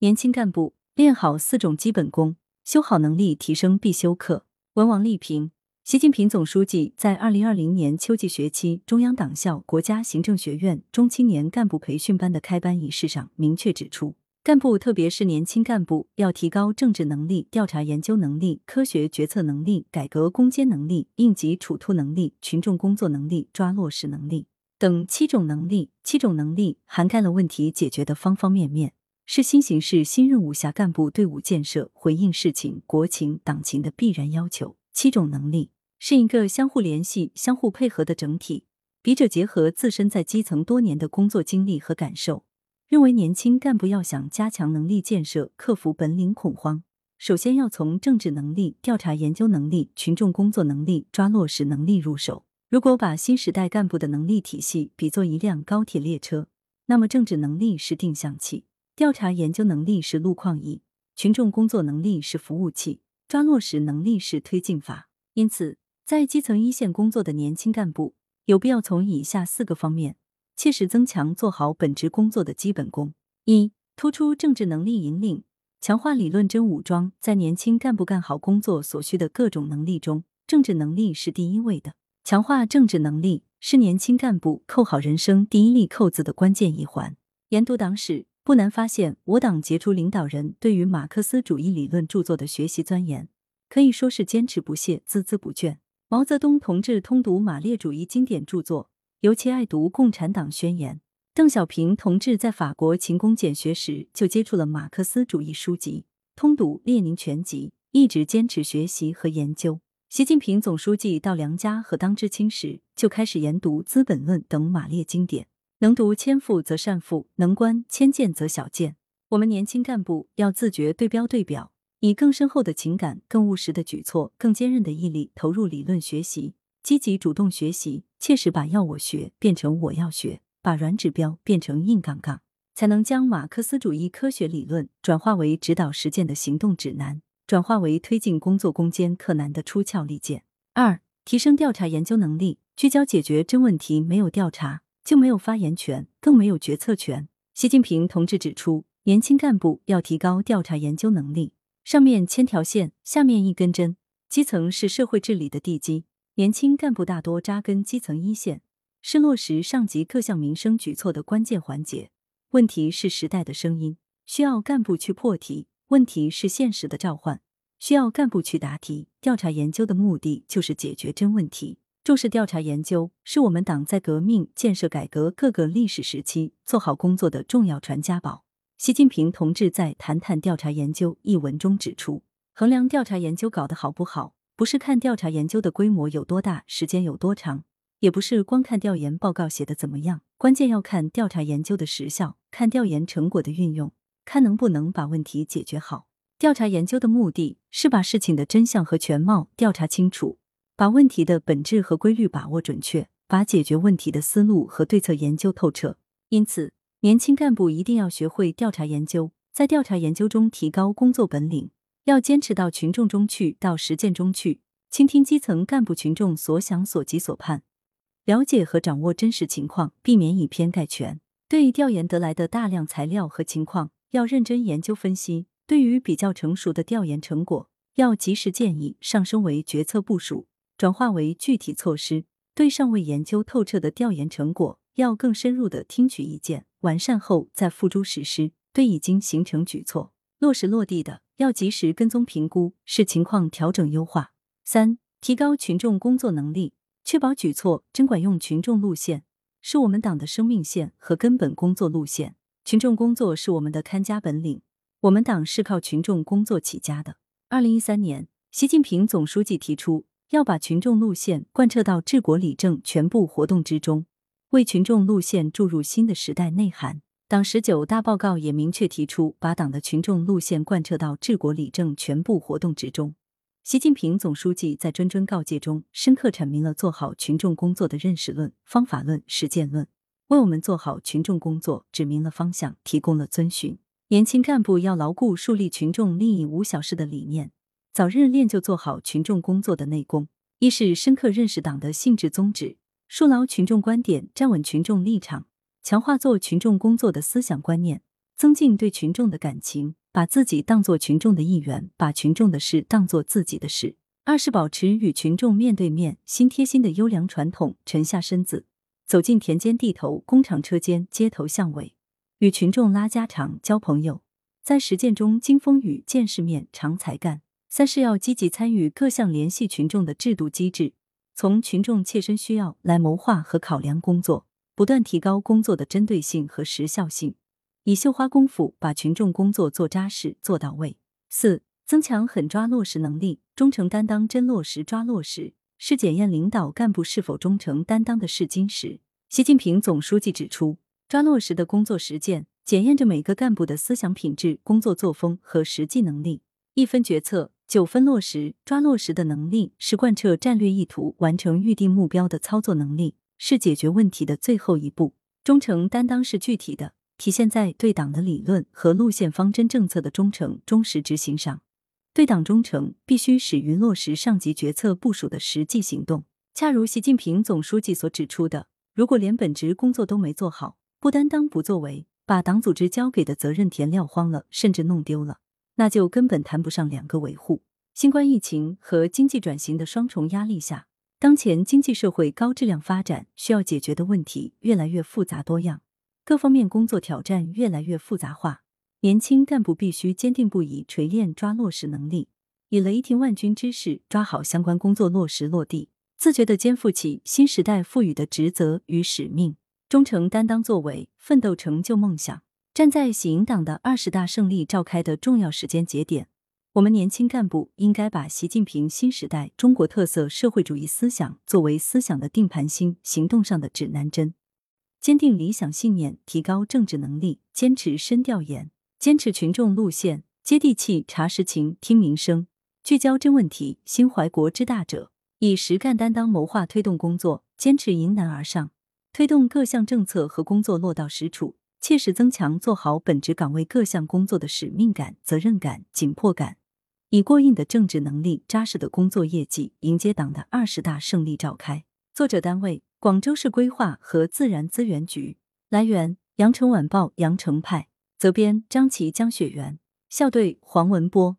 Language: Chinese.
年轻干部练好四种基本功，修好能力提升必修课。文王立平，习近平总书记在二零二零年秋季学期中央党校国家行政学院中青年干部培训班的开班仪式上明确指出，干部特别是年轻干部要提高政治能力、调查研究能力、科学决策能力、改革攻坚能力、应急处突能力、群众工作能力、抓落实能力等七种能力。七种能力涵盖了问题解决的方方面面。是新形势新任务下干部队伍建设、回应事情、国情、党情的必然要求。七种能力是一个相互联系、相互配合的整体。笔者结合自身在基层多年的工作经历和感受，认为年轻干部要想加强能力建设、克服本领恐慌，首先要从政治能力、调查研究能力、群众工作能力、抓落实能力入手。如果把新时代干部的能力体系比作一辆高铁列车，那么政治能力是定向器。调查研究能力是路况仪，群众工作能力是服务器，抓落实能力是推进法。因此，在基层一线工作的年轻干部，有必要从以下四个方面切实增强做好本职工作的基本功：一、突出政治能力引领，强化理论真武装。在年轻干部干好工作所需的各种能力中，政治能力是第一位的。强化政治能力是年轻干部扣好人生第一粒扣子的关键一环。研读党史。不难发现，我党杰出领导人对于马克思主义理论著作的学习钻研，可以说是坚持不懈、孜孜不倦。毛泽东同志通读马列主义经典著作，尤其爱读《共产党宣言》。邓小平同志在法国勤工俭学时，就接触了马克思主义书籍，通读《列宁全集》，一直坚持学习和研究。习近平总书记到梁家和当知青时，就开始研读《资本论》等马列经典。能读千复则善复，能观千剑则小见。我们年轻干部要自觉对标对表，以更深厚的情感、更务实的举措、更坚韧的毅力投入理论学习，积极主动学习，切实把要我学变成我要学，把软指标变成硬杠杠，才能将马克思主义科学理论转化为指导实践的行动指南，转化为推进工作攻坚克难的出鞘利剑。二、提升调查研究能力，聚焦解决真问题，没有调查。就没有发言权，更没有决策权。习近平同志指出，年轻干部要提高调查研究能力。上面千条线，下面一根针。基层是社会治理的地基，年轻干部大多扎根基层一线，是落实上级各项民生举措的关键环节。问题是时代的声音，需要干部去破题；问题是现实的召唤，需要干部去答题。调查研究的目的就是解决真问题。重视调查研究，是我们党在革命、建设、改革各个历史时期做好工作的重要传家宝。习近平同志在《谈谈调查研究》一文中指出，衡量调查研究搞得好不好，不是看调查研究的规模有多大、时间有多长，也不是光看调研报告写的怎么样，关键要看调查研究的实效，看调研成果的运用，看能不能把问题解决好。调查研究的目的是把事情的真相和全貌调查清楚。把问题的本质和规律把握准确，把解决问题的思路和对策研究透彻。因此，年轻干部一定要学会调查研究，在调查研究中提高工作本领，要坚持到群众中去，到实践中去，倾听基层干部群众所想所急所盼，了解和掌握真实情况，避免以偏概全。对调研得来的大量材料和情况，要认真研究分析。对于比较成熟的调研成果，要及时建议，上升为决策部署。转化为具体措施，对尚未研究透彻的调研成果，要更深入的听取意见，完善后再付诸实施；对已经形成举措落实落地的，要及时跟踪评估，视情况调整优化。三、提高群众工作能力，确保举措真管用。群众路线是我们党的生命线和根本工作路线，群众工作是我们的看家本领，我们党是靠群众工作起家的。二零一三年，习近平总书记提出。要把群众路线贯彻到治国理政全部活动之中，为群众路线注入新的时代内涵。党十九大报告也明确提出，把党的群众路线贯彻到治国理政全部活动之中。习近平总书记在谆谆告诫中，深刻阐明了做好群众工作的认识论、方法论、实践论，为我们做好群众工作指明了方向，提供了遵循。年轻干部要牢固树立群众利益无小事的理念。早日练就做好群众工作的内功。一是深刻认识党的性质宗旨，树牢群众观点，站稳群众立场，强化做群众工作的思想观念，增进对群众的感情，把自己当做群众的一员，把群众的事当做自己的事。二是保持与群众面对面、心贴心的优良传统，沉下身子，走进田间地头、工厂车间、街头巷尾，与群众拉家常、交朋友，在实践中经风雨、见世面、常才干。三是要积极参与各项联系群众的制度机制，从群众切身需要来谋划和考量工作，不断提高工作的针对性和时效性，以绣花功夫把群众工作做扎实、做到位。四。增强狠抓落实能力，忠诚担当真落实抓落实，是检验领导干部是否忠诚担当的试金石。习近平总书记指出，抓落实的工作实践，检验着每个干部的思想品质、工作作风和实际能力。一分决策，九分落实，抓落实的能力是贯彻战略意图、完成预定目标的操作能力，是解决问题的最后一步。忠诚担当是具体的，体现在对党的理论和路线方针政策的忠诚、忠实执行上。对党忠诚，必须始于落实上级决策部署的实际行动。恰如习近平总书记所指出的，如果连本职工作都没做好，不担当、不作为，把党组织交给的责任填撂荒了，甚至弄丢了，那就根本谈不上两个维护。新冠疫情和经济转型的双重压力下，当前经济社会高质量发展需要解决的问题越来越复杂多样，各方面工作挑战越来越复杂化。年轻干部必须坚定不移锤炼抓落实能力，以雷霆万钧之势抓好相关工作落实落地，自觉地肩负起新时代赋予的职责与使命，忠诚担当作为，奋斗成就梦想。站在喜迎党的二十大胜利召开的重要时间节点，我们年轻干部应该把习近平新时代中国特色社会主义思想作为思想的定盘星，行动上的指南针，坚定理想信念，提高政治能力，坚持深调研。坚持群众路线，接地气，查实情，听民生，聚焦真问题，心怀国之大者，以实干担当谋划推动工作，坚持迎难而上，推动各项政策和工作落到实处，切实增强做好本职岗位各项工作的使命感、责任感、紧迫感，以过硬的政治能力、扎实的工作业绩迎接党的二十大胜利召开。作者单位：广州市规划和自然资源局。来源：羊城晚报羊城派。责编：张琪、江雪源，校对：黄文波。